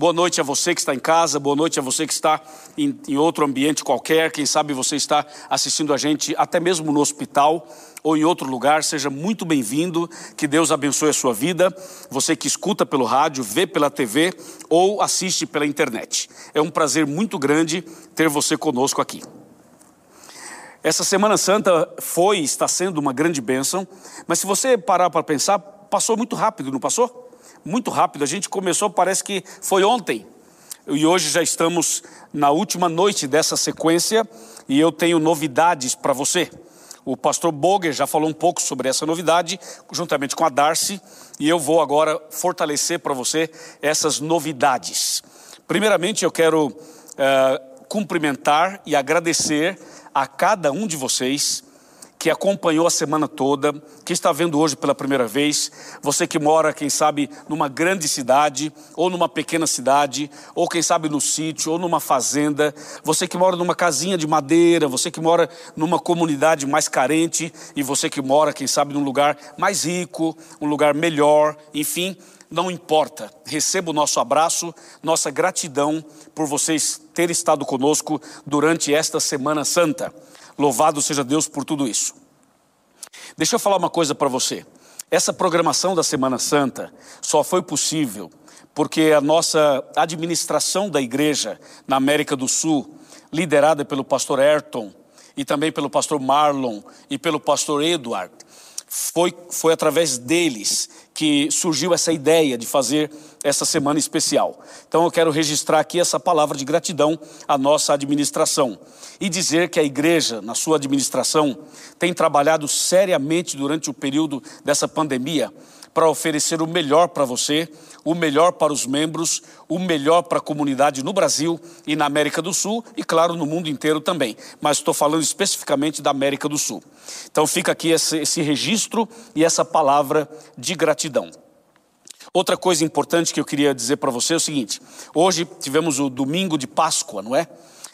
Boa noite a você que está em casa, boa noite a você que está em, em outro ambiente qualquer. Quem sabe você está assistindo a gente até mesmo no hospital ou em outro lugar, seja muito bem-vindo, que Deus abençoe a sua vida. Você que escuta pelo rádio, vê pela TV ou assiste pela internet. É um prazer muito grande ter você conosco aqui. Essa Semana Santa foi e está sendo uma grande bênção, mas se você parar para pensar, passou muito rápido, não passou? Muito rápido. A gente começou, parece que foi ontem. E hoje já estamos na última noite dessa sequência e eu tenho novidades para você. O pastor Boger já falou um pouco sobre essa novidade, juntamente com a Darcy, e eu vou agora fortalecer para você essas novidades. Primeiramente, eu quero uh, cumprimentar e agradecer a cada um de vocês que acompanhou a semana toda, que está vendo hoje pela primeira vez, você que mora, quem sabe, numa grande cidade, ou numa pequena cidade, ou quem sabe no sítio, ou numa fazenda, você que mora numa casinha de madeira, você que mora numa comunidade mais carente, e você que mora, quem sabe, num lugar mais rico, um lugar melhor, enfim, não importa. Receba o nosso abraço, nossa gratidão por vocês terem estado conosco durante esta Semana Santa. Louvado seja Deus por tudo isso. Deixa eu falar uma coisa para você. Essa programação da Semana Santa só foi possível porque a nossa administração da igreja na América do Sul, liderada pelo pastor Ayrton e também pelo pastor Marlon e pelo pastor Edward, foi, foi através deles que surgiu essa ideia de fazer essa semana especial. Então eu quero registrar aqui essa palavra de gratidão à nossa administração e dizer que a igreja, na sua administração, tem trabalhado seriamente durante o período dessa pandemia para oferecer o melhor para você, o melhor para os membros, o melhor para a comunidade no Brasil e na América do Sul e, claro, no mundo inteiro também. Mas estou falando especificamente da América do Sul. Então fica aqui esse, esse registro e essa palavra de gratidão. Outra coisa importante que eu queria dizer para você é o seguinte: hoje tivemos o domingo de Páscoa, não é?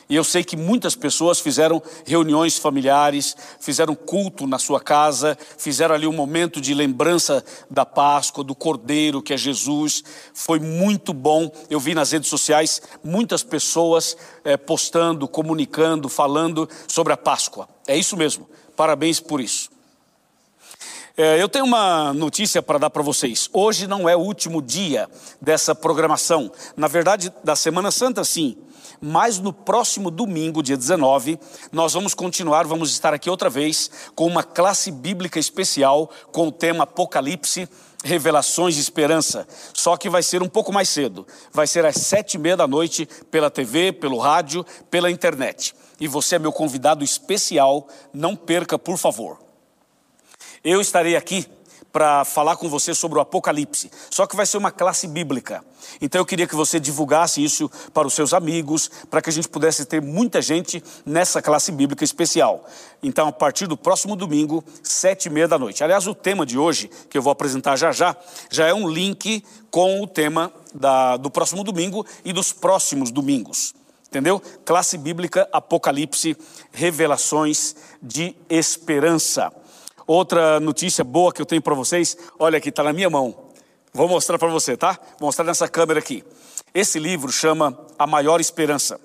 E eu sei que muitas pessoas fizeram reuniões familiares, fizeram culto na sua casa, fizeram ali um momento de lembrança da Páscoa, do Cordeiro que é Jesus. Foi muito bom. Eu vi nas redes sociais muitas pessoas é, postando, comunicando, falando sobre a Páscoa. É isso mesmo. Parabéns por isso. É, eu tenho uma notícia para dar para vocês. Hoje não é o último dia dessa programação. Na verdade, da Semana Santa, sim mas no próximo domingo, dia 19, nós vamos continuar, vamos estar aqui outra vez com uma classe bíblica especial com o tema Apocalipse. Revelações de Esperança, só que vai ser um pouco mais cedo, vai ser às sete e meia da noite pela TV, pelo rádio, pela internet. E você é meu convidado especial, não perca, por favor. Eu estarei aqui para falar com você sobre o Apocalipse. Só que vai ser uma classe bíblica. Então eu queria que você divulgasse isso para os seus amigos, para que a gente pudesse ter muita gente nessa classe bíblica especial. Então, a partir do próximo domingo, sete e meia da noite. Aliás, o tema de hoje, que eu vou apresentar já já, já é um link com o tema da, do próximo domingo e dos próximos domingos. Entendeu? Classe bíblica, Apocalipse, revelações de esperança. Outra notícia boa que eu tenho para vocês, olha aqui, está na minha mão. Vou mostrar para você, tá? Vou mostrar nessa câmera aqui. Esse livro chama A Maior Esperança.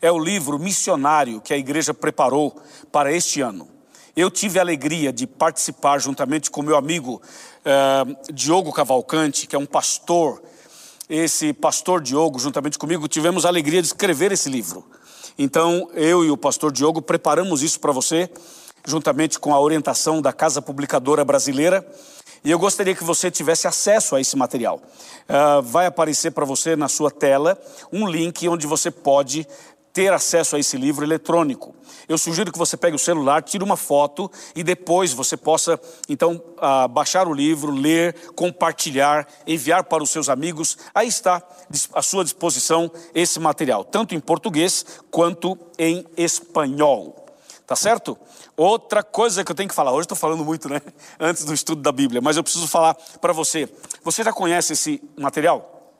É o livro missionário que a igreja preparou para este ano. Eu tive a alegria de participar juntamente com meu amigo uh, Diogo Cavalcante, que é um pastor. Esse pastor Diogo, juntamente comigo, tivemos a alegria de escrever esse livro. Então, eu e o pastor Diogo preparamos isso para você juntamente com a orientação da Casa Publicadora Brasileira. E eu gostaria que você tivesse acesso a esse material. Uh, vai aparecer para você na sua tela um link onde você pode ter acesso a esse livro eletrônico. Eu sugiro que você pegue o celular, tire uma foto e depois você possa, então, uh, baixar o livro, ler, compartilhar, enviar para os seus amigos. Aí está à sua disposição esse material, tanto em português quanto em espanhol. Tá certo? Outra coisa que eu tenho que falar, hoje estou falando muito, né? Antes do estudo da Bíblia, mas eu preciso falar para você. Você já conhece esse material?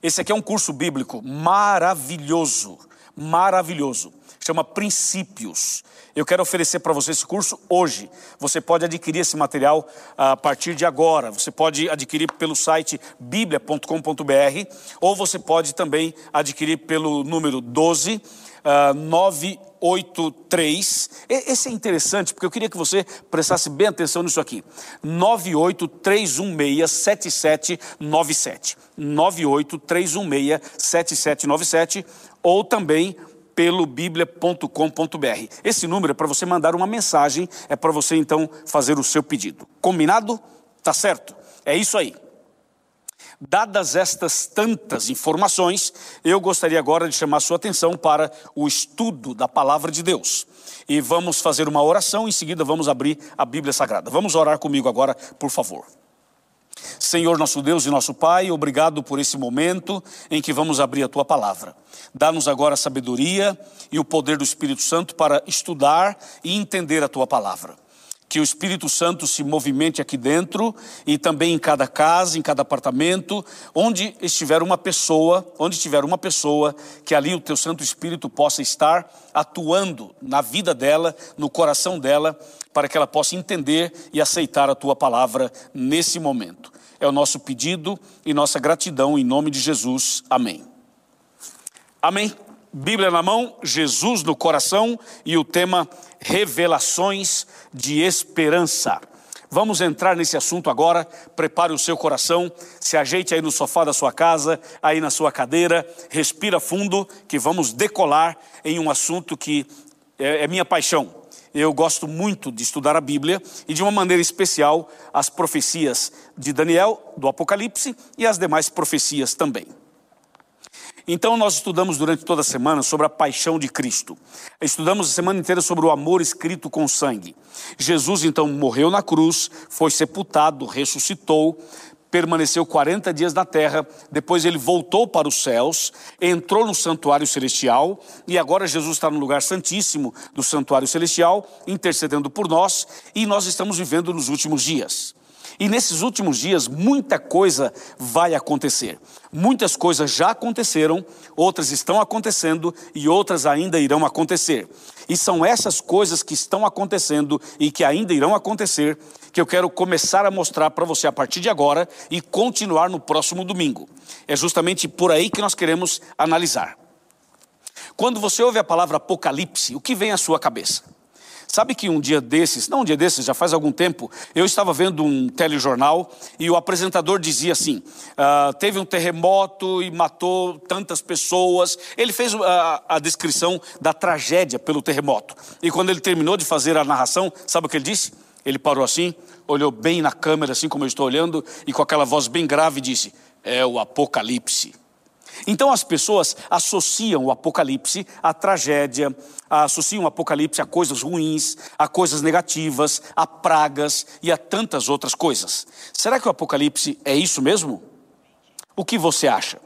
Esse aqui é um curso bíblico maravilhoso, maravilhoso. Chama Princípios. Eu quero oferecer para você esse curso hoje. Você pode adquirir esse material a partir de agora. Você pode adquirir pelo site biblia.com.br ou você pode também adquirir pelo número 12 uh, 983. Esse é interessante porque eu queria que você prestasse bem atenção nisso aqui. 983167797. 983167797 ou também pelo biblia.com.br. Esse número é para você mandar uma mensagem, é para você então fazer o seu pedido. Combinado? Tá certo? É isso aí. Dadas estas tantas informações, eu gostaria agora de chamar sua atenção para o estudo da palavra de Deus. E vamos fazer uma oração, em seguida vamos abrir a Bíblia Sagrada. Vamos orar comigo agora, por favor. Senhor nosso Deus e nosso Pai, obrigado por esse momento em que vamos abrir a tua palavra. Dá-nos agora a sabedoria e o poder do Espírito Santo para estudar e entender a tua palavra que o Espírito Santo se movimente aqui dentro e também em cada casa, em cada apartamento, onde estiver uma pessoa, onde tiver uma pessoa, que ali o teu Santo Espírito possa estar atuando na vida dela, no coração dela, para que ela possa entender e aceitar a tua palavra nesse momento. É o nosso pedido e nossa gratidão em nome de Jesus. Amém. Amém. Bíblia na mão, Jesus no coração e o tema revelações de esperança. Vamos entrar nesse assunto agora. Prepare o seu coração, se ajeite aí no sofá da sua casa, aí na sua cadeira, respira fundo, que vamos decolar em um assunto que é, é minha paixão. Eu gosto muito de estudar a Bíblia e, de uma maneira especial, as profecias de Daniel, do Apocalipse e as demais profecias também. Então, nós estudamos durante toda a semana sobre a paixão de Cristo. Estudamos a semana inteira sobre o amor escrito com sangue. Jesus, então, morreu na cruz, foi sepultado, ressuscitou, permaneceu 40 dias na terra, depois ele voltou para os céus, entrou no santuário celestial e agora Jesus está no lugar santíssimo do santuário celestial, intercedendo por nós e nós estamos vivendo nos últimos dias. E nesses últimos dias, muita coisa vai acontecer. Muitas coisas já aconteceram, outras estão acontecendo e outras ainda irão acontecer. E são essas coisas que estão acontecendo e que ainda irão acontecer que eu quero começar a mostrar para você a partir de agora e continuar no próximo domingo. É justamente por aí que nós queremos analisar. Quando você ouve a palavra Apocalipse, o que vem à sua cabeça? Sabe que um dia desses, não um dia desses, já faz algum tempo, eu estava vendo um telejornal e o apresentador dizia assim: uh, teve um terremoto e matou tantas pessoas. Ele fez a, ah, a descrição da tragédia pelo terremoto. E quando ele terminou de fazer a narração, sabe o que ele disse? Ele parou assim, olhou bem na câmera, assim como eu estou olhando, e com aquela voz bem grave disse: É o Apocalipse. Então as pessoas associam o Apocalipse à tragédia, associam o Apocalipse a coisas ruins, a coisas negativas, a pragas e a tantas outras coisas. Será que o Apocalipse é isso mesmo? O que você acha?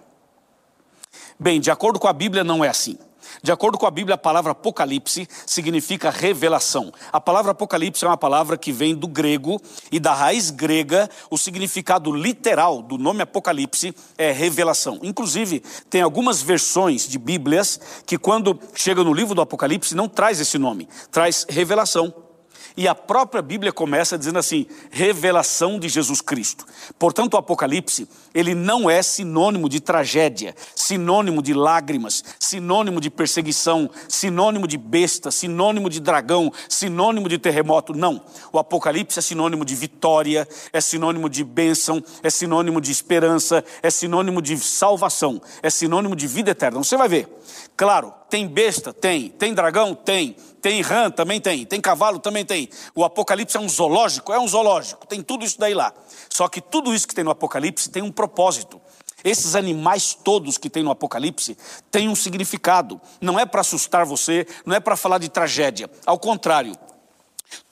Bem, de acordo com a Bíblia, não é assim. De acordo com a Bíblia, a palavra Apocalipse significa revelação. A palavra Apocalipse é uma palavra que vem do grego e da raiz grega, o significado literal do nome Apocalipse é revelação. Inclusive, tem algumas versões de Bíblias que, quando chega no livro do Apocalipse, não traz esse nome, traz revelação. E a própria Bíblia começa dizendo assim: revelação de Jesus Cristo. Portanto, o Apocalipse, ele não é sinônimo de tragédia, sinônimo de lágrimas, sinônimo de perseguição, sinônimo de besta, sinônimo de dragão, sinônimo de terremoto. Não. O Apocalipse é sinônimo de vitória, é sinônimo de bênção, é sinônimo de esperança, é sinônimo de salvação, é sinônimo de vida eterna. Você vai ver. Claro, tem besta? Tem. Tem dragão? Tem. Tem rã? Também tem. Tem cavalo? Também tem. O Apocalipse é um zoológico? É um zoológico. Tem tudo isso daí lá. Só que tudo isso que tem no Apocalipse tem um propósito. Esses animais todos que tem no Apocalipse têm um significado. Não é para assustar você, não é para falar de tragédia. Ao contrário,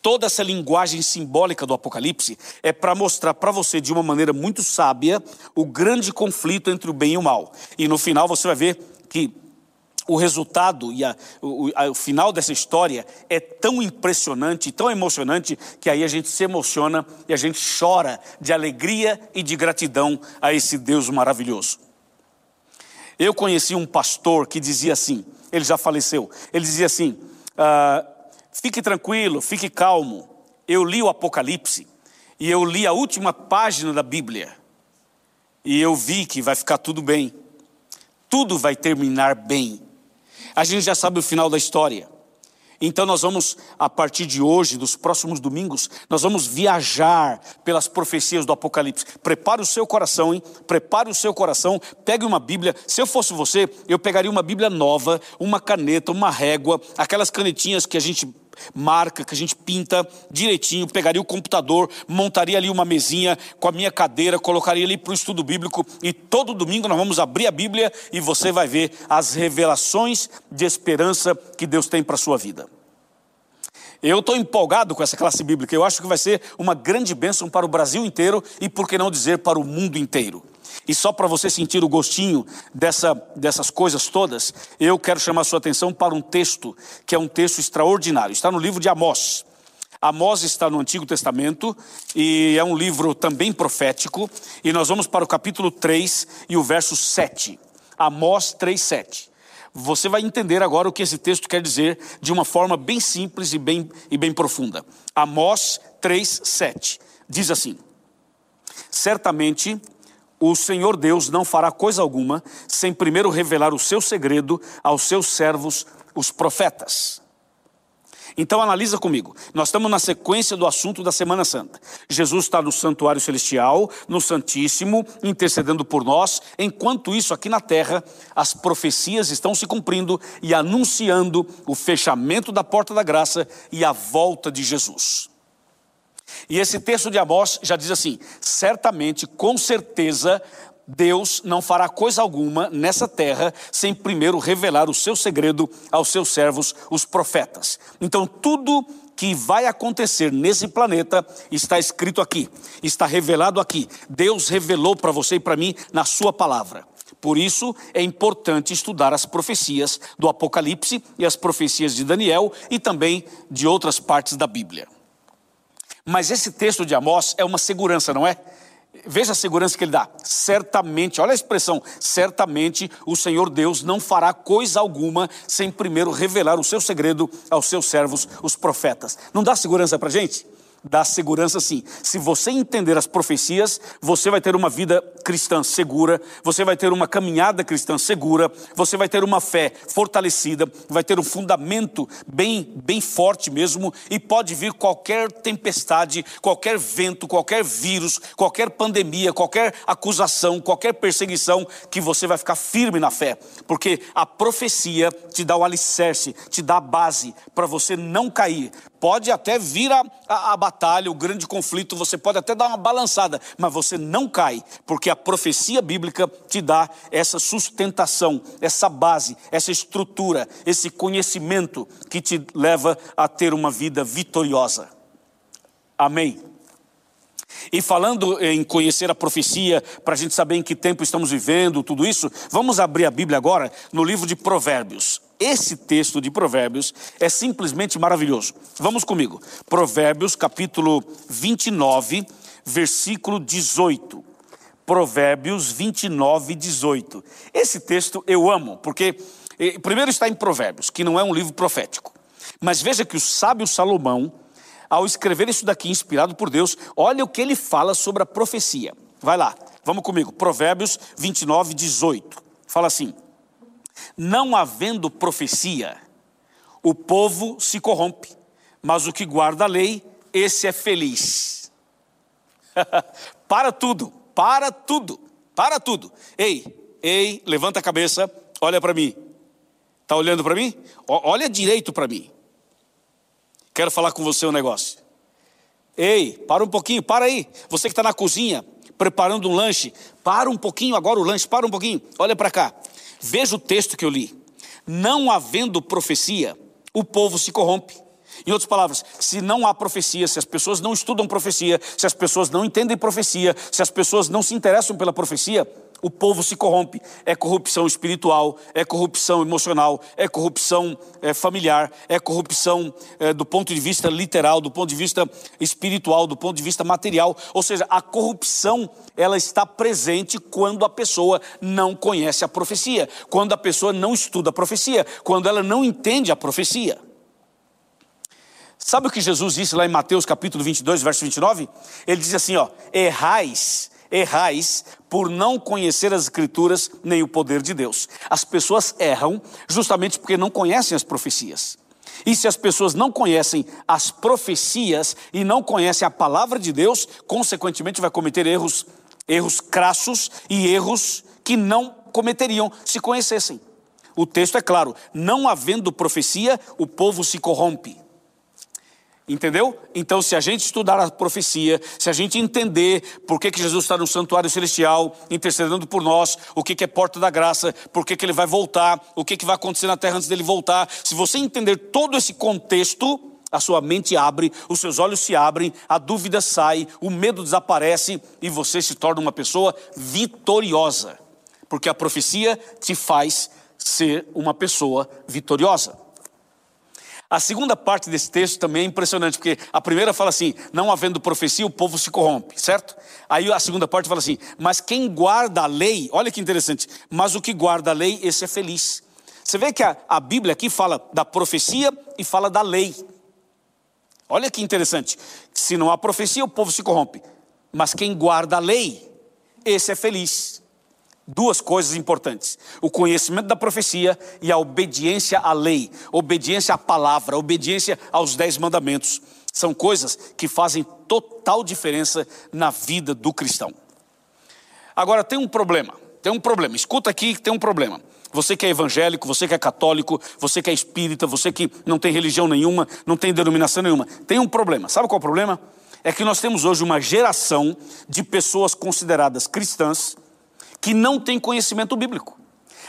Toda essa linguagem simbólica do Apocalipse é para mostrar para você, de uma maneira muito sábia, o grande conflito entre o bem e o mal. E no final você vai ver que o resultado e a, o, a, o, final dessa história é tão impressionante, tão emocionante, que aí a gente se emociona e a gente chora de alegria e de gratidão a esse Deus maravilhoso. Eu conheci um pastor que dizia assim, ele já faleceu, ele dizia assim: ah, fique tranquilo, fique calmo. Eu li o Apocalipse e eu li a última página da Bíblia e eu vi que vai ficar tudo bem, tudo vai terminar bem. A gente já sabe o final da história. Então nós vamos, a partir de hoje, dos próximos domingos, nós vamos viajar pelas profecias do Apocalipse. Prepare o seu coração, hein? Prepare o seu coração, pegue uma Bíblia. Se eu fosse você, eu pegaria uma Bíblia nova, uma caneta, uma régua, aquelas canetinhas que a gente marca, que a gente pinta direitinho, pegaria o computador, montaria ali uma mesinha com a minha cadeira, colocaria ali para o estudo bíblico e todo domingo nós vamos abrir a Bíblia e você vai ver as revelações de esperança que Deus tem para a sua vida. Eu estou empolgado com essa classe bíblica, eu acho que vai ser uma grande bênção para o Brasil inteiro e, por que não dizer, para o mundo inteiro. E só para você sentir o gostinho dessa, dessas coisas todas, eu quero chamar sua atenção para um texto que é um texto extraordinário. Está no livro de Amós. Amós está no Antigo Testamento e é um livro também profético. E nós vamos para o capítulo 3 e o verso 7. Amós 3, 7. Você vai entender agora o que esse texto quer dizer de uma forma bem simples e bem, e bem profunda. Amós 3, 7. Diz assim: Certamente o Senhor Deus não fará coisa alguma sem primeiro revelar o seu segredo aos seus servos, os profetas. Então analisa comigo. Nós estamos na sequência do assunto da Semana Santa. Jesus está no santuário celestial, no Santíssimo, intercedendo por nós. Enquanto isso, aqui na terra, as profecias estão se cumprindo e anunciando o fechamento da porta da graça e a volta de Jesus. E esse texto de Amós já diz assim: certamente, com certeza, Deus não fará coisa alguma nessa terra sem primeiro revelar o seu segredo aos seus servos, os profetas. Então, tudo que vai acontecer nesse planeta está escrito aqui, está revelado aqui. Deus revelou para você e para mim na Sua palavra. Por isso é importante estudar as profecias do Apocalipse e as profecias de Daniel e também de outras partes da Bíblia. Mas esse texto de Amós é uma segurança, não é? Veja a segurança que ele dá. Certamente, olha a expressão, certamente o Senhor Deus não fará coisa alguma sem primeiro revelar o seu segredo aos seus servos, os profetas. Não dá segurança para gente? Dá segurança sim. Se você entender as profecias, você vai ter uma vida cristã segura, você vai ter uma caminhada cristã segura, você vai ter uma fé fortalecida, vai ter um fundamento bem, bem forte mesmo, e pode vir qualquer tempestade, qualquer vento, qualquer vírus, qualquer pandemia, qualquer acusação, qualquer perseguição, que você vai ficar firme na fé, porque a profecia te dá o alicerce, te dá a base para você não cair, Pode até vir a, a, a, batalha, o grande conflito, você pode até dar uma balançada, mas você não cai, porque a profecia bíblica te dá essa sustentação, essa base, essa estrutura, esse conhecimento que te leva a ter uma vida vitoriosa. Amém. E falando em conhecer a profecia, para a gente saber em que tempo estamos vivendo, tudo isso, vamos abrir a Bíblia agora no livro de Provérbios. Esse texto de Provérbios é simplesmente maravilhoso. Vamos comigo. Provérbios, capítulo 29, versículo 18. Provérbios 29, 18. Esse texto eu amo, porque eh, primeiro está em Provérbios, que não é um livro profético. Mas veja que o sábio Salomão, ao escrever isso daqui, inspirado por Deus, olha o que ele fala sobre a profecia. Vai lá, vamos comigo. Provérbios 29, 18. Fala assim: não havendo profecia, o povo se corrompe, mas o que guarda a lei, esse é feliz. para tudo, para tudo, para tudo. Ei, ei, levanta a cabeça, olha para mim. Está olhando para mim? olha direito para mim. Quero falar com você um negócio. Ei, para um pouquinho, para aí. Você que está na cozinha, preparando um lanche, para um pouquinho agora o lanche, para um pouquinho, olha para cá. Veja o texto que eu li. Não havendo profecia, o povo se corrompe. Em outras palavras, se não há profecia, se as pessoas não estudam profecia, se as pessoas não entendem profecia, se as pessoas não se interessam pela profecia, o povo se corrompe. É corrupção espiritual, é corrupção emocional, é corrupção é, familiar, é corrupção é, do ponto de vista literal, do ponto de vista espiritual, do ponto de vista material. Ou seja, a corrupção ela está presente quando a pessoa não conhece a profecia, quando a pessoa não estuda a profecia, quando ela não entende a profecia. Sabe o que Jesus disse lá em Mateus capítulo 22, verso 29? Ele diz assim, ó: "Errais errais por não conhecer as Escrituras nem o poder de Deus. As pessoas erram justamente porque não conhecem as profecias. E se as pessoas não conhecem as profecias e não conhecem a palavra de Deus, consequentemente vai cometer erros, erros crassos e erros que não cometeriam se conhecessem. O texto é claro: não havendo profecia, o povo se corrompe. Entendeu? Então, se a gente estudar a profecia, se a gente entender por que, que Jesus está no santuário celestial, intercedendo por nós, o que, que é porta da graça, por que, que ele vai voltar, o que, que vai acontecer na terra antes dele voltar, se você entender todo esse contexto, a sua mente abre, os seus olhos se abrem, a dúvida sai, o medo desaparece e você se torna uma pessoa vitoriosa, porque a profecia te faz ser uma pessoa vitoriosa. A segunda parte desse texto também é impressionante, porque a primeira fala assim: não havendo profecia, o povo se corrompe, certo? Aí a segunda parte fala assim: mas quem guarda a lei, olha que interessante, mas o que guarda a lei, esse é feliz. Você vê que a, a Bíblia aqui fala da profecia e fala da lei. Olha que interessante. Se não há profecia, o povo se corrompe. Mas quem guarda a lei, esse é feliz duas coisas importantes: o conhecimento da profecia e a obediência à lei, obediência à palavra, obediência aos dez mandamentos. São coisas que fazem total diferença na vida do cristão. Agora tem um problema, tem um problema. Escuta aqui que tem um problema. Você que é evangélico, você que é católico, você que é espírita, você que não tem religião nenhuma, não tem denominação nenhuma, tem um problema. Sabe qual é o problema? É que nós temos hoje uma geração de pessoas consideradas cristãs que não tem conhecimento bíblico.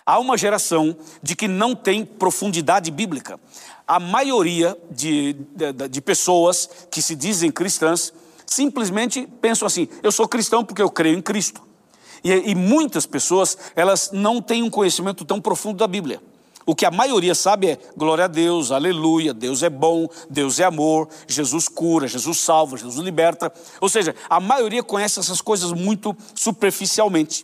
Há uma geração de que não tem profundidade bíblica. A maioria de, de, de pessoas que se dizem cristãs simplesmente pensam assim: eu sou cristão porque eu creio em Cristo. E, e muitas pessoas, elas não têm um conhecimento tão profundo da Bíblia. O que a maioria sabe é glória a Deus, aleluia, Deus é bom, Deus é amor, Jesus cura, Jesus salva, Jesus liberta. Ou seja, a maioria conhece essas coisas muito superficialmente.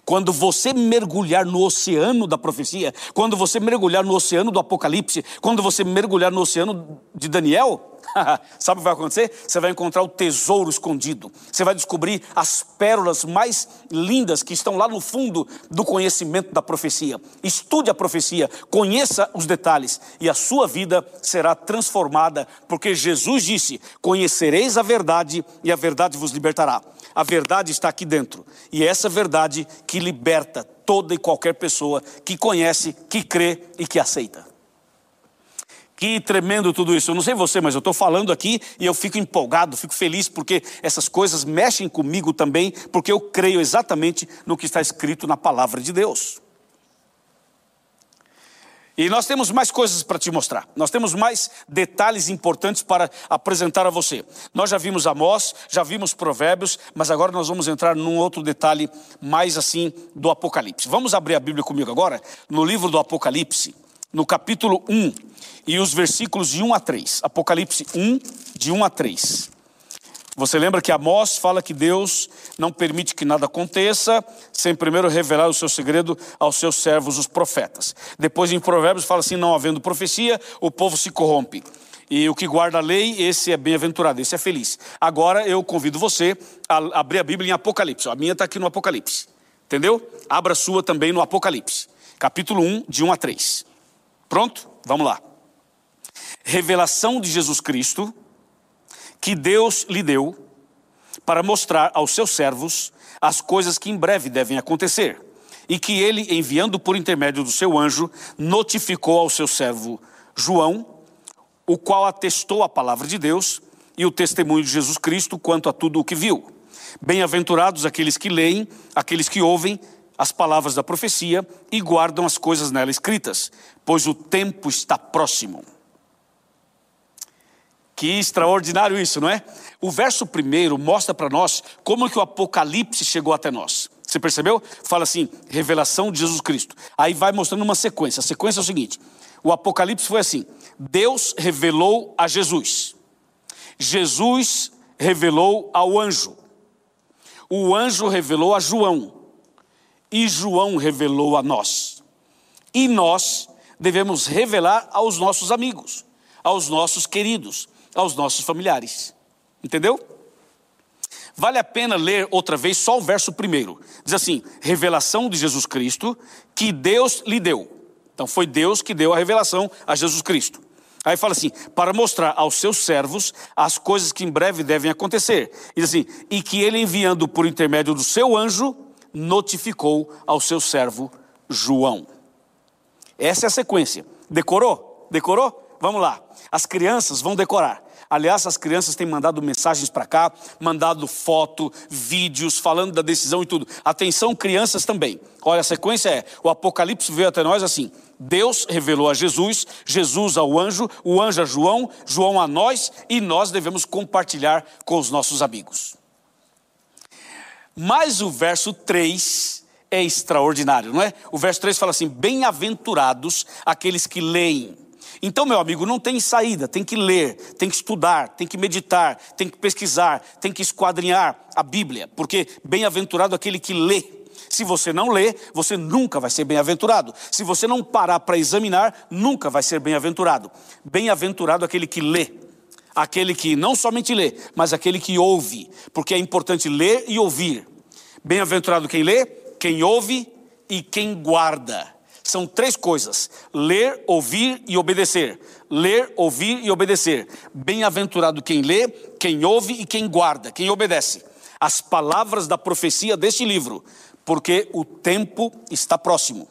Quando você mergulhar no oceano da profecia, quando você mergulhar no oceano do Apocalipse, quando você mergulhar no oceano de Daniel, sabe o que vai acontecer? Você vai encontrar o tesouro escondido. Você vai descobrir as pérolas mais lindas que estão lá no fundo do conhecimento da profecia. Estude a profecia, conheça os detalhes e a sua vida será transformada, porque Jesus disse: Conhecereis a verdade e a verdade vos libertará. A verdade está aqui dentro. E é essa verdade que liberta toda e qualquer pessoa que conhece, que crê e que aceita. Que tremendo tudo isso. Eu não sei você, mas eu estou falando aqui e eu fico empolgado, fico feliz porque essas coisas mexem comigo também, porque eu creio exatamente no que está escrito na palavra de Deus. E nós temos mais coisas para te mostrar. Nós temos mais detalhes importantes para apresentar a você. Nós já vimos Amós, já vimos Provérbios, mas agora nós vamos entrar num outro detalhe mais assim do Apocalipse. Vamos abrir a Bíblia comigo agora no livro do Apocalipse, no capítulo 1 e os versículos de 1 a 3. Apocalipse 1, de 1 a 3. Você lembra que Amós fala que Deus não permite que nada aconteça sem primeiro revelar o seu segredo aos seus servos, os profetas. Depois em Provérbios fala assim: não havendo profecia, o povo se corrompe. E o que guarda a lei, esse é bem-aventurado, esse é feliz. Agora eu convido você a abrir a Bíblia em Apocalipse. A minha está aqui no Apocalipse. Entendeu? Abra a sua também no Apocalipse. Capítulo 1, de 1 a 3. Pronto? Vamos lá. Revelação de Jesus Cristo que Deus lhe deu para mostrar aos seus servos as coisas que em breve devem acontecer, e que ele, enviando por intermédio do seu anjo, notificou ao seu servo João, o qual atestou a palavra de Deus e o testemunho de Jesus Cristo quanto a tudo o que viu. Bem-aventurados aqueles que leem, aqueles que ouvem as palavras da profecia e guardam as coisas nela escritas, pois o tempo está próximo. Que extraordinário isso, não é? O verso primeiro mostra para nós como que o Apocalipse chegou até nós. Você percebeu? Fala assim, revelação de Jesus Cristo. Aí vai mostrando uma sequência. A sequência é o seguinte: o Apocalipse foi assim: Deus revelou a Jesus. Jesus revelou ao anjo. O anjo revelou a João. E João revelou a nós. E nós devemos revelar aos nossos amigos, aos nossos queridos, aos nossos familiares. Entendeu? Vale a pena ler outra vez só o verso primeiro. Diz assim: revelação de Jesus Cristo que Deus lhe deu. Então foi Deus que deu a revelação a Jesus Cristo. Aí fala assim: para mostrar aos seus servos as coisas que em breve devem acontecer. E diz assim: e que ele enviando por intermédio do seu anjo, notificou ao seu servo João. Essa é a sequência. Decorou? Decorou? Vamos lá. As crianças vão decorar. Aliás, as crianças têm mandado mensagens para cá, mandado foto, vídeos, falando da decisão e tudo. Atenção, crianças também. Olha, a sequência é: o Apocalipse veio até nós assim. Deus revelou a Jesus, Jesus ao anjo, o anjo a João, João a nós, e nós devemos compartilhar com os nossos amigos. Mas o verso 3 é extraordinário, não é? O verso 3 fala assim: Bem-aventurados aqueles que leem então, meu amigo, não tem saída, tem que ler, tem que estudar, tem que meditar, tem que pesquisar, tem que esquadrinhar a Bíblia, porque bem-aventurado aquele que lê. Se você não lê, você nunca vai ser bem-aventurado. Se você não parar para examinar, nunca vai ser bem-aventurado. Bem-aventurado aquele que lê. Aquele que não somente lê, mas aquele que ouve, porque é importante ler e ouvir. Bem-aventurado quem lê, quem ouve e quem guarda. São três coisas: ler, ouvir e obedecer. Ler, ouvir e obedecer. Bem-aventurado quem lê, quem ouve e quem guarda, quem obedece. As palavras da profecia deste livro, porque o tempo está próximo.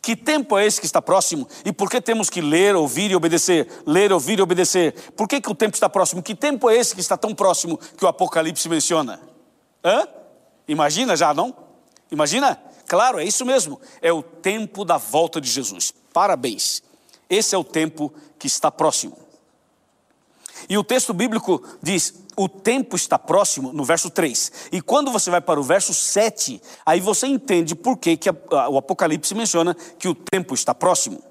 Que tempo é esse que está próximo? E por que temos que ler, ouvir e obedecer? Ler, ouvir e obedecer. Por que, que o tempo está próximo? Que tempo é esse que está tão próximo que o Apocalipse menciona? Hã? Imagina já, não? Imagina? Claro, é isso mesmo. É o tempo da volta de Jesus. Parabéns. Esse é o tempo que está próximo. E o texto bíblico diz: o tempo está próximo, no verso 3. E quando você vai para o verso 7, aí você entende por que, que o Apocalipse menciona que o tempo está próximo.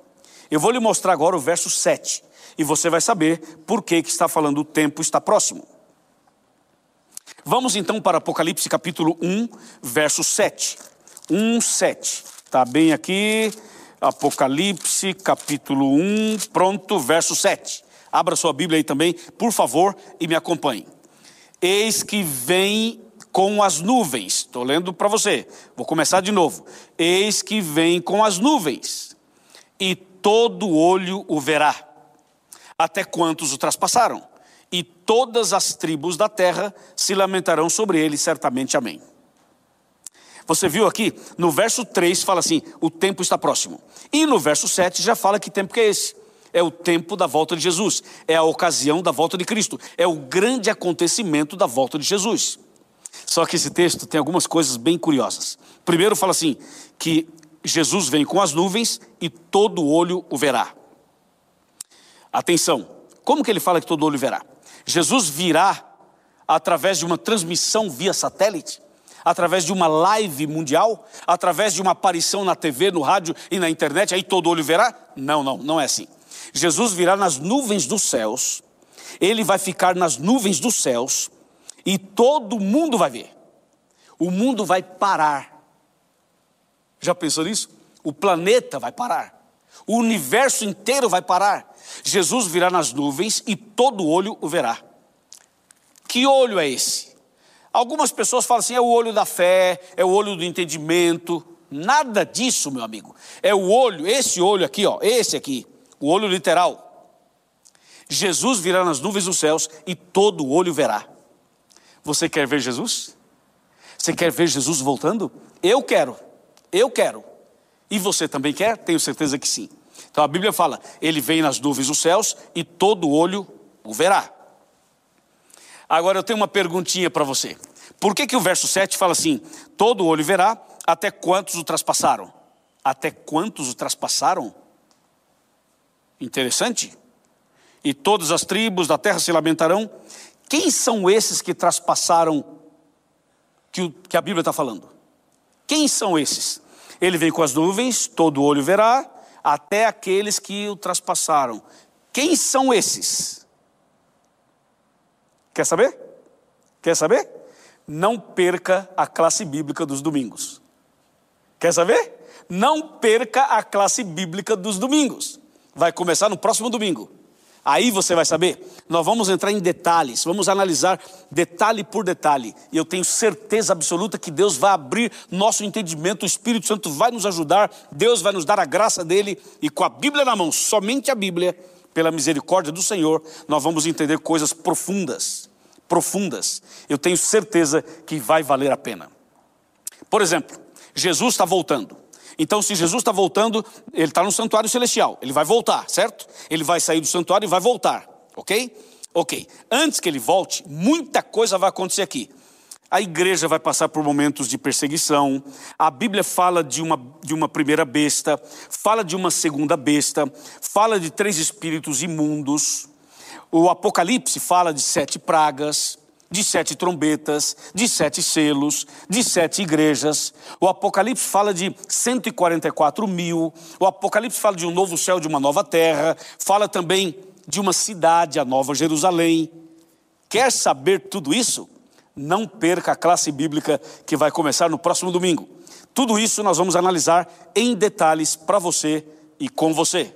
Eu vou lhe mostrar agora o verso 7. E você vai saber por que, que está falando o tempo está próximo. Vamos então para Apocalipse capítulo 1, verso 7. 1, 7. Está bem aqui, Apocalipse, capítulo 1, pronto, verso 7. Abra sua Bíblia aí também, por favor, e me acompanhe. Eis que vem com as nuvens. Estou lendo para você. Vou começar de novo. Eis que vem com as nuvens, e todo olho o verá, até quantos o traspassaram, e todas as tribos da terra se lamentarão sobre ele, certamente. Amém. Você viu aqui, no verso 3 fala assim: o tempo está próximo. E no verso 7 já fala que tempo que é esse. É o tempo da volta de Jesus, é a ocasião da volta de Cristo, é o grande acontecimento da volta de Jesus. Só que esse texto tem algumas coisas bem curiosas. Primeiro fala assim: que Jesus vem com as nuvens e todo olho o verá. Atenção, como que ele fala que todo olho verá? Jesus virá através de uma transmissão via satélite? Através de uma live mundial, através de uma aparição na TV, no rádio e na internet, aí todo olho verá? Não, não, não é assim. Jesus virá nas nuvens dos céus, ele vai ficar nas nuvens dos céus e todo mundo vai ver. O mundo vai parar. Já pensou nisso? O planeta vai parar. O universo inteiro vai parar. Jesus virá nas nuvens e todo olho o verá. Que olho é esse? Algumas pessoas falam assim: é o olho da fé, é o olho do entendimento. Nada disso, meu amigo. É o olho, esse olho aqui, ó, esse aqui, o olho literal. Jesus virá nas nuvens dos céus e todo olho verá. Você quer ver Jesus? Você quer ver Jesus voltando? Eu quero, eu quero. E você também quer? Tenho certeza que sim. Então a Bíblia fala: Ele vem nas nuvens dos céus e todo olho o verá. Agora eu tenho uma perguntinha para você. Por que, que o verso 7 fala assim: todo olho verá, até quantos o traspassaram? Até quantos o traspassaram? Interessante. E todas as tribos da terra se lamentarão. Quem são esses que traspassaram que, o, que a Bíblia está falando? Quem são esses? Ele vem com as nuvens, todo olho verá, até aqueles que o traspassaram. Quem são esses? Quer saber? Quer saber? Não perca a classe bíblica dos domingos. Quer saber? Não perca a classe bíblica dos domingos. Vai começar no próximo domingo. Aí você vai saber. Nós vamos entrar em detalhes, vamos analisar detalhe por detalhe. E eu tenho certeza absoluta que Deus vai abrir nosso entendimento, o Espírito Santo vai nos ajudar, Deus vai nos dar a graça dele e com a Bíblia na mão, somente a Bíblia, pela misericórdia do Senhor, nós vamos entender coisas profundas, profundas. Eu tenho certeza que vai valer a pena. Por exemplo, Jesus está voltando. Então, se Jesus está voltando, ele está no santuário celestial, ele vai voltar, certo? Ele vai sair do santuário e vai voltar, ok? Ok. Antes que ele volte, muita coisa vai acontecer aqui. A igreja vai passar por momentos de perseguição. A Bíblia fala de uma, de uma primeira besta, fala de uma segunda besta, fala de três espíritos imundos. O Apocalipse fala de sete pragas de sete trombetas, de sete selos, de sete igrejas. O Apocalipse fala de 144 mil. O Apocalipse fala de um novo céu, de uma nova terra. Fala também de uma cidade, a Nova Jerusalém. Quer saber tudo isso? Não perca a classe bíblica que vai começar no próximo domingo. Tudo isso nós vamos analisar em detalhes para você e com você.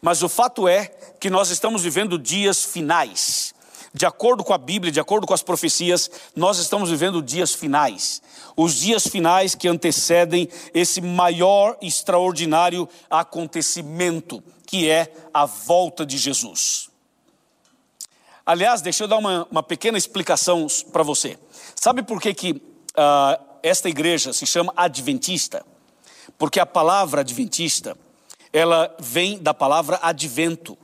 Mas o fato é que nós estamos vivendo dias finais de acordo com a Bíblia, de acordo com as profecias, nós estamos vivendo dias finais. Os dias finais que antecedem esse maior extraordinário acontecimento, que é a volta de Jesus. Aliás, deixa eu dar uma, uma pequena explicação para você. Sabe por que, que uh, esta igreja se chama Adventista? Porque a palavra Adventista, ela vem da palavra advento.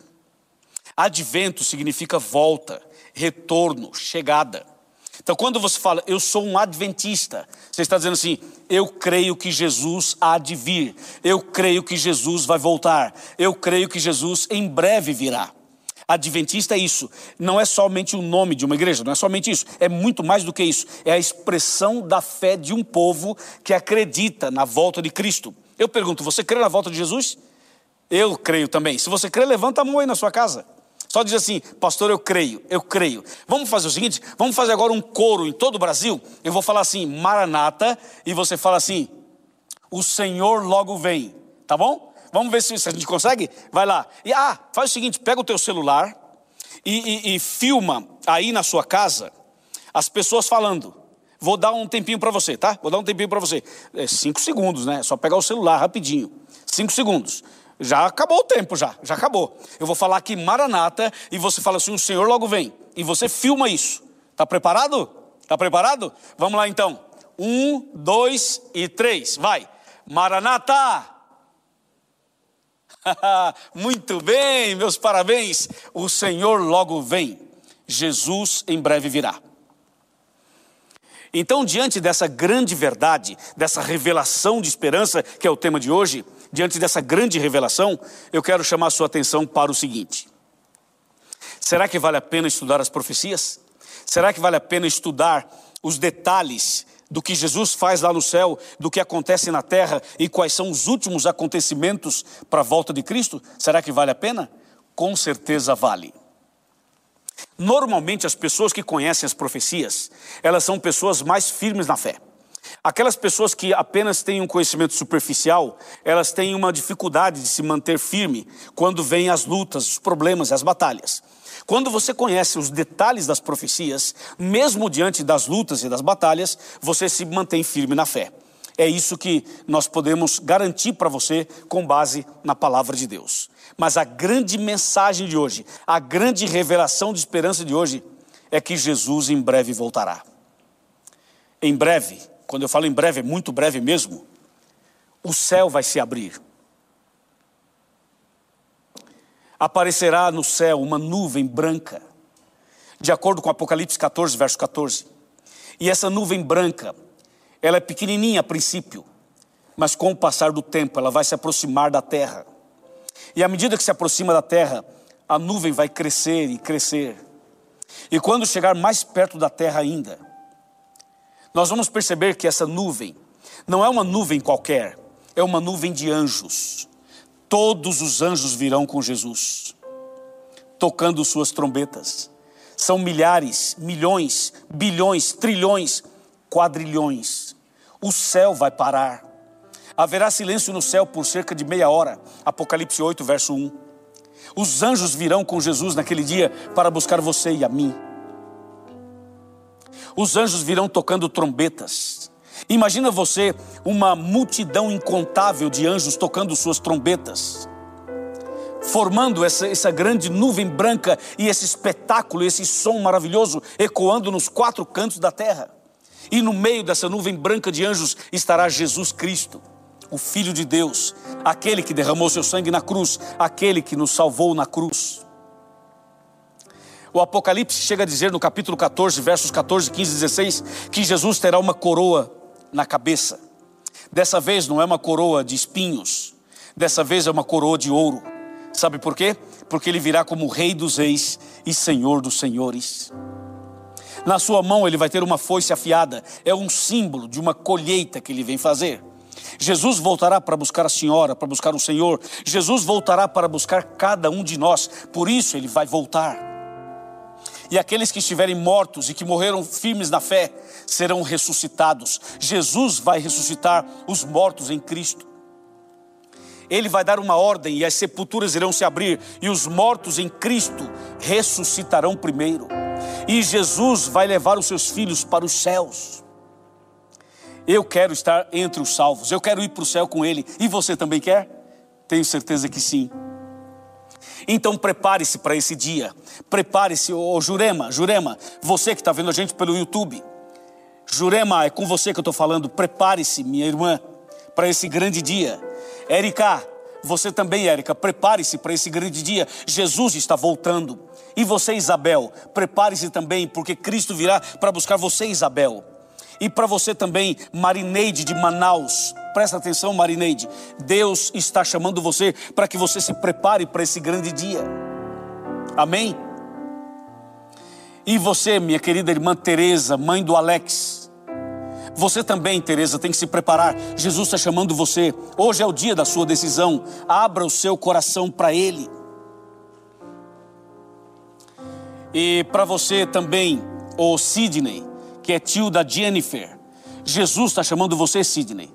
Advento significa volta, retorno, chegada. Então, quando você fala, eu sou um adventista, você está dizendo assim, eu creio que Jesus há de vir, eu creio que Jesus vai voltar, eu creio que Jesus em breve virá. Adventista é isso, não é somente o nome de uma igreja, não é somente isso, é muito mais do que isso, é a expressão da fé de um povo que acredita na volta de Cristo. Eu pergunto, você crê na volta de Jesus? Eu creio também. Se você crê, levanta a mão aí na sua casa. Só diz assim, pastor, eu creio, eu creio. Vamos fazer o seguinte: vamos fazer agora um coro em todo o Brasil. Eu vou falar assim, Maranata, e você fala assim, o Senhor logo vem. Tá bom? Vamos ver se, a gente consegue? Vai lá. E ah, faz o seguinte: pega o teu celular e, e, e filma aí na sua casa as pessoas falando. Vou dar um tempinho para você, tá? Vou dar um tempinho para você. É cinco segundos, né? Só pegar o celular rapidinho. Cinco segundos. Já acabou o tempo, já, já acabou. Eu vou falar aqui Maranata e você fala assim: o Senhor logo vem. E você filma isso. Está preparado? Está preparado? Vamos lá então. Um, dois e três. Vai. Maranata! Muito bem, meus parabéns. O Senhor logo vem. Jesus em breve virá. Então, diante dessa grande verdade, dessa revelação de esperança, que é o tema de hoje, diante dessa grande revelação, eu quero chamar a sua atenção para o seguinte: será que vale a pena estudar as profecias? Será que vale a pena estudar os detalhes do que Jesus faz lá no céu, do que acontece na terra e quais são os últimos acontecimentos para a volta de Cristo? Será que vale a pena? Com certeza vale. Normalmente as pessoas que conhecem as profecias, elas são pessoas mais firmes na fé. Aquelas pessoas que apenas têm um conhecimento superficial, elas têm uma dificuldade de se manter firme quando vêm as lutas, os problemas, as batalhas. Quando você conhece os detalhes das profecias, mesmo diante das lutas e das batalhas, você se mantém firme na fé. É isso que nós podemos garantir para você com base na palavra de Deus. Mas a grande mensagem de hoje, a grande revelação de esperança de hoje, é que Jesus em breve voltará. Em breve, quando eu falo em breve, é muito breve mesmo, o céu vai se abrir. Aparecerá no céu uma nuvem branca, de acordo com Apocalipse 14, verso 14. E essa nuvem branca, ela é pequenininha a princípio, mas com o passar do tempo ela vai se aproximar da terra. E à medida que se aproxima da terra, a nuvem vai crescer e crescer. E quando chegar mais perto da terra ainda, nós vamos perceber que essa nuvem não é uma nuvem qualquer, é uma nuvem de anjos. Todos os anjos virão com Jesus, tocando suas trombetas. São milhares, milhões, bilhões, trilhões, quadrilhões. O céu vai parar. Haverá silêncio no céu por cerca de meia hora. Apocalipse 8, verso 1. Os anjos virão com Jesus naquele dia para buscar você e a mim. Os anjos virão tocando trombetas. Imagina você uma multidão incontável de anjos tocando suas trombetas, formando essa, essa grande nuvem branca e esse espetáculo, esse som maravilhoso ecoando nos quatro cantos da terra. E no meio dessa nuvem branca de anjos estará Jesus Cristo, o Filho de Deus, aquele que derramou seu sangue na cruz, aquele que nos salvou na cruz. O Apocalipse chega a dizer no capítulo 14, versos 14, 15 e 16, que Jesus terá uma coroa na cabeça. Dessa vez não é uma coroa de espinhos, dessa vez é uma coroa de ouro. Sabe por quê? Porque ele virá como Rei dos Reis e Senhor dos Senhores. Na sua mão ele vai ter uma foice afiada, é um símbolo de uma colheita que ele vem fazer. Jesus voltará para buscar a senhora, para buscar o Senhor. Jesus voltará para buscar cada um de nós. Por isso ele vai voltar e aqueles que estiverem mortos e que morreram firmes na fé serão ressuscitados. Jesus vai ressuscitar os mortos em Cristo. Ele vai dar uma ordem e as sepulturas irão se abrir e os mortos em Cristo ressuscitarão primeiro. E Jesus vai levar os seus filhos para os céus. Eu quero estar entre os salvos, eu quero ir para o céu com Ele. E você também quer? Tenho certeza que sim. Então prepare-se para esse dia. Prepare-se, ô Jurema, Jurema, você que está vendo a gente pelo YouTube. Jurema, é com você que eu estou falando. Prepare-se, minha irmã, para esse grande dia. Érica, você também, Érica, prepare-se para esse grande dia. Jesus está voltando. E você, Isabel, prepare-se também, porque Cristo virá para buscar você, Isabel. E para você também, Marineide de Manaus, presta atenção, Marineide. Deus está chamando você para que você se prepare para esse grande dia. Amém? E você, minha querida irmã Teresa, mãe do Alex, você também, Teresa, tem que se preparar. Jesus está chamando você. Hoje é o dia da sua decisão. Abra o seu coração para Ele. E para você também, o Sidney, que é tio da Jennifer. Jesus está chamando você, Sidney.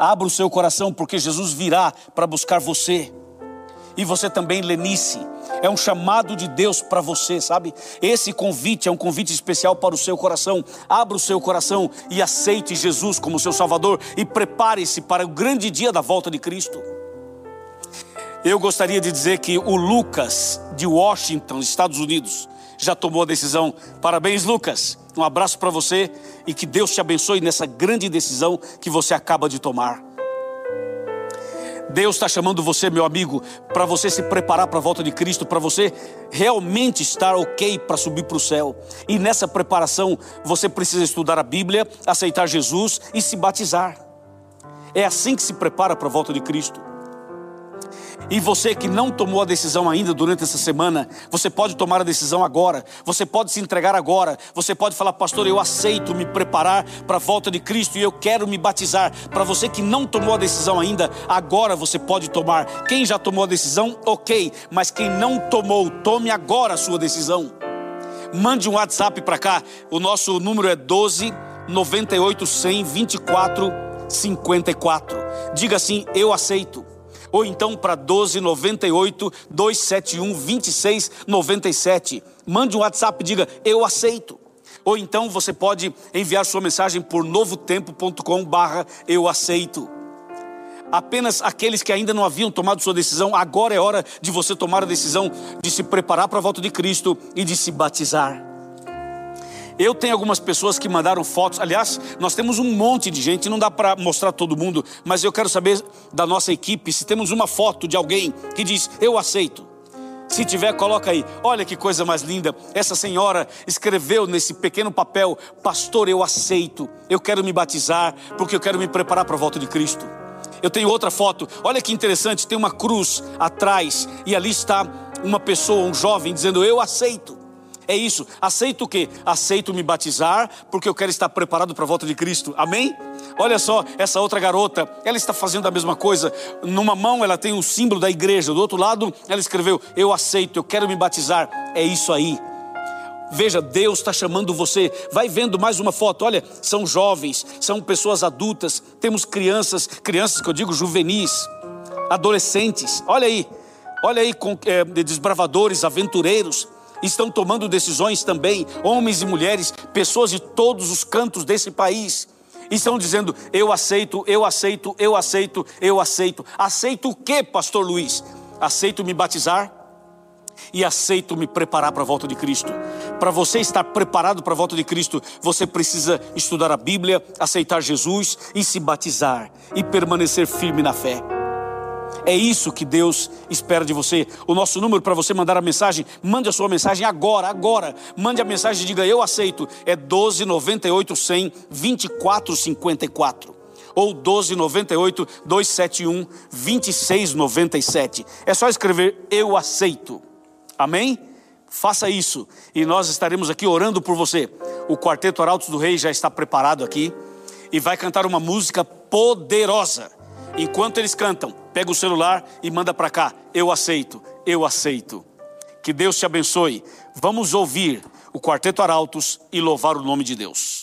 Abra o seu coração, porque Jesus virá para buscar você. E você também, Lenice. É um chamado de Deus para você, sabe? Esse convite é um convite especial para o seu coração. Abra o seu coração e aceite Jesus como seu Salvador e prepare-se para o grande dia da volta de Cristo. Eu gostaria de dizer que o Lucas de Washington, Estados Unidos, já tomou a decisão. Parabéns, Lucas. Um abraço para você e que Deus te abençoe nessa grande decisão que você acaba de tomar. Deus está chamando você, meu amigo, para você se preparar para a volta de Cristo, para você realmente estar ok para subir para o céu. E nessa preparação, você precisa estudar a Bíblia, aceitar Jesus e se batizar. É assim que se prepara para a volta de Cristo. E você que não tomou a decisão ainda durante essa semana, você pode tomar a decisão agora. Você pode se entregar agora. Você pode falar, pastor, eu aceito me preparar para a volta de Cristo e eu quero me batizar. Para você que não tomou a decisão ainda, agora você pode tomar. Quem já tomou a decisão, ok. Mas quem não tomou, tome agora a sua decisão. Mande um WhatsApp para cá. O nosso número é 12 98 100 24 54. Diga assim: Eu aceito ou então para 1298 271 2697. Mande um WhatsApp e diga: Eu aceito. Ou então você pode enviar sua mensagem por novotempo.com barra eu aceito. Apenas aqueles que ainda não haviam tomado sua decisão, agora é hora de você tomar a decisão de se preparar para a volta de Cristo e de se batizar. Eu tenho algumas pessoas que mandaram fotos. Aliás, nós temos um monte de gente, não dá para mostrar todo mundo, mas eu quero saber da nossa equipe se temos uma foto de alguém que diz: Eu aceito. Se tiver, coloca aí. Olha que coisa mais linda. Essa senhora escreveu nesse pequeno papel: Pastor, eu aceito. Eu quero me batizar porque eu quero me preparar para a volta de Cristo. Eu tenho outra foto. Olha que interessante. Tem uma cruz atrás e ali está uma pessoa, um jovem, dizendo: Eu aceito. É isso. Aceito o quê? Aceito me batizar porque eu quero estar preparado para a volta de Cristo. Amém? Olha só, essa outra garota, ela está fazendo a mesma coisa. Numa mão ela tem o símbolo da igreja, do outro lado ela escreveu: Eu aceito, eu quero me batizar. É isso aí. Veja, Deus está chamando você. Vai vendo mais uma foto. Olha, são jovens, são pessoas adultas, temos crianças, crianças que eu digo juvenis, adolescentes. Olha aí, olha aí, com, é, desbravadores, aventureiros estão tomando decisões também, homens e mulheres, pessoas de todos os cantos desse país. Estão dizendo: eu aceito, eu aceito, eu aceito, eu aceito. Aceito o que, Pastor Luiz? Aceito me batizar e aceito me preparar para a volta de Cristo. Para você estar preparado para a volta de Cristo, você precisa estudar a Bíblia, aceitar Jesus e se batizar e permanecer firme na fé. É isso que Deus espera de você. O nosso número para você mandar a mensagem, mande a sua mensagem agora, agora. Mande a mensagem e diga eu aceito. É 12 98 100 24 54 ou 12 98 271 2697. É só escrever eu aceito. Amém? Faça isso e nós estaremos aqui orando por você. O Quarteto Arautos do Rei já está preparado aqui e vai cantar uma música poderosa. Enquanto eles cantam, pega o celular e manda para cá. Eu aceito, eu aceito. Que Deus te abençoe. Vamos ouvir o Quarteto Arautos e louvar o nome de Deus.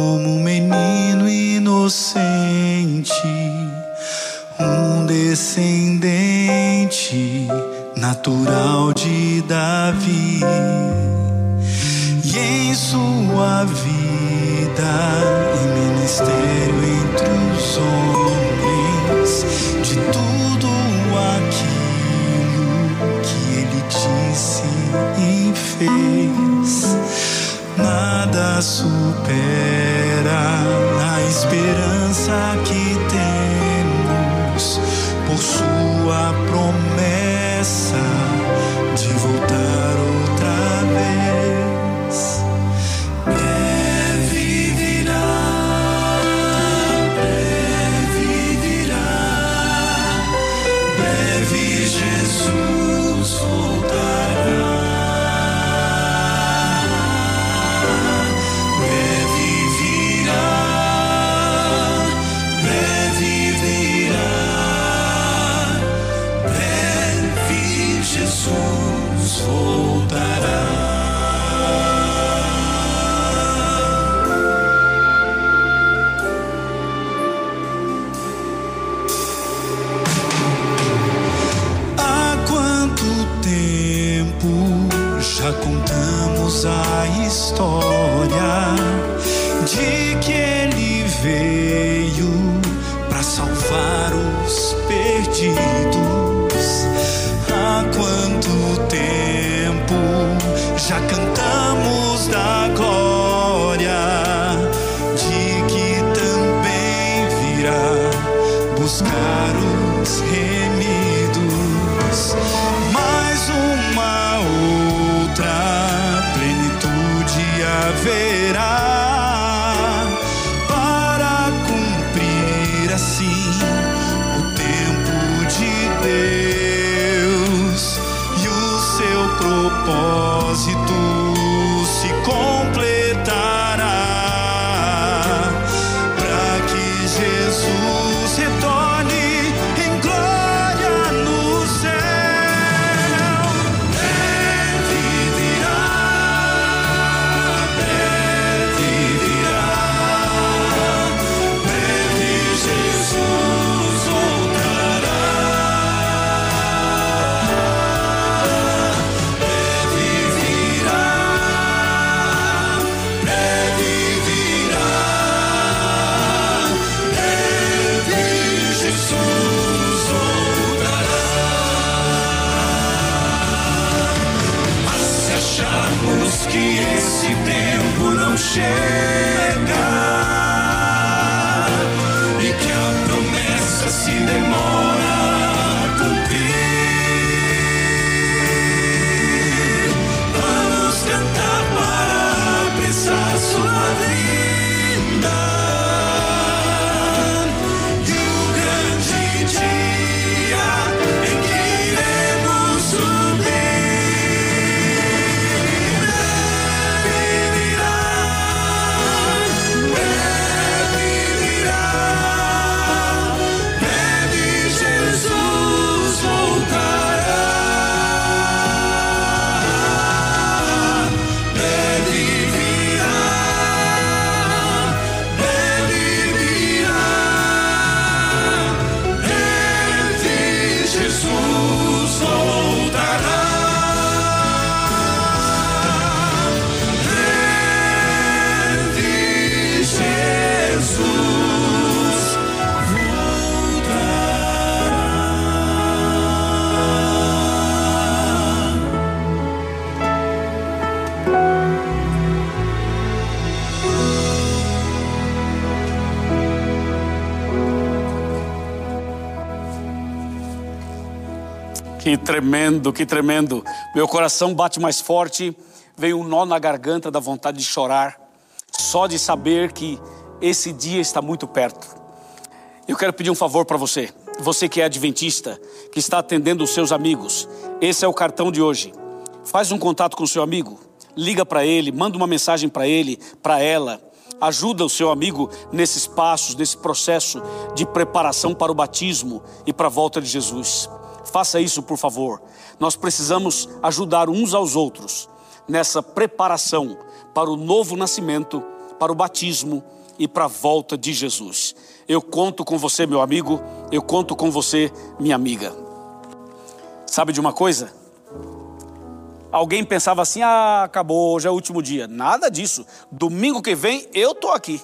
como um menino inocente, um descendente natural de Davi. E em sua vida e ministério entre os homens, de tudo aquilo que ele disse e fez, nada supera esperança que temos por Sua promessa de voltar. a história de que ele veio para salvar os perdidos. Que tremendo, que tremendo. Meu coração bate mais forte, vem um nó na garganta da vontade de chorar, só de saber que esse dia está muito perto. Eu quero pedir um favor para você, você que é adventista, que está atendendo os seus amigos. Esse é o cartão de hoje. Faz um contato com o seu amigo, liga para ele, manda uma mensagem para ele, para ela. Ajuda o seu amigo nesses passos, nesse processo de preparação para o batismo e para a volta de Jesus. Faça isso, por favor. Nós precisamos ajudar uns aos outros nessa preparação para o novo nascimento, para o batismo e para a volta de Jesus. Eu conto com você, meu amigo, eu conto com você, minha amiga. Sabe de uma coisa? Alguém pensava assim: ah, acabou, hoje é o último dia. Nada disso. Domingo que vem eu tô aqui.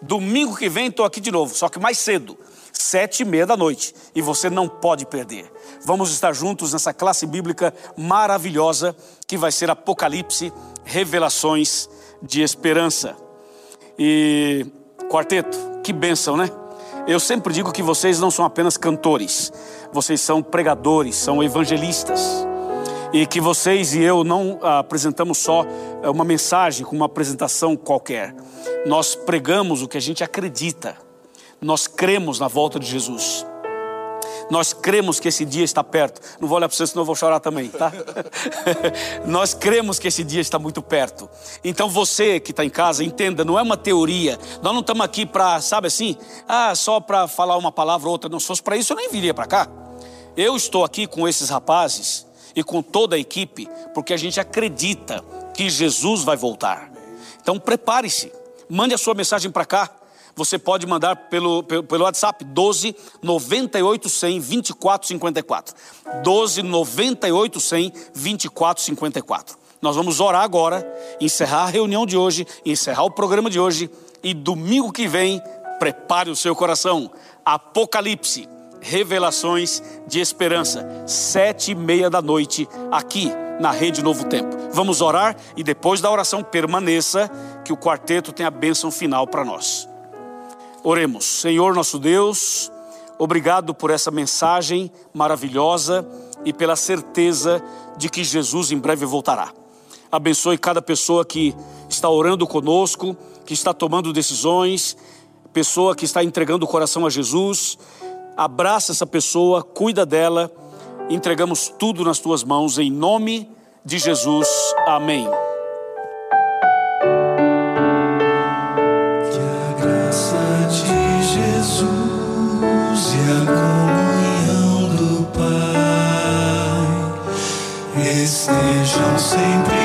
Domingo que vem estou aqui de novo, só que mais cedo, sete e meia da noite. E você não pode perder. Vamos estar juntos nessa classe bíblica maravilhosa que vai ser Apocalipse, Revelações de Esperança. E quarteto, que bênção, né? Eu sempre digo que vocês não são apenas cantores, vocês são pregadores, são evangelistas e que vocês e eu não apresentamos só eh, uma mensagem com uma apresentação qualquer. Nós pregamos o que a gente acredita. Nós cremos na volta de Jesus. Nós cremos que esse dia está perto. Não vou olhar para você, senão eu vou chorar também, tá? Nós cremos que esse dia está muito perto. Então você que está em casa, entenda, não é uma teoria. Nós não estamos aqui para, sabe assim, ah, só para falar uma palavra ou outra. Não, se fosse para isso, eu nem viria para cá. Eu estou aqui com esses rapazes e com toda a equipe, porque a gente acredita que Jesus vai voltar. Então prepare-se, mande a sua mensagem para cá. Você pode mandar pelo, pelo, pelo WhatsApp 12 98 100 24 54. 12 98 100 24 54. Nós vamos orar agora, encerrar a reunião de hoje, encerrar o programa de hoje e domingo que vem, prepare o seu coração. Apocalipse Revelações de Esperança, sete e meia da noite, aqui na Rede Novo Tempo. Vamos orar e depois da oração permaneça, que o quarteto tem a bênção final para nós. Oremos, Senhor nosso Deus, obrigado por essa mensagem maravilhosa e pela certeza de que Jesus em breve voltará. Abençoe cada pessoa que está orando conosco, que está tomando decisões, pessoa que está entregando o coração a Jesus abraça essa pessoa, cuida dela, entregamos tudo nas tuas mãos, em nome de Jesus. Amém. Comunhão do Pai. Estejam sempre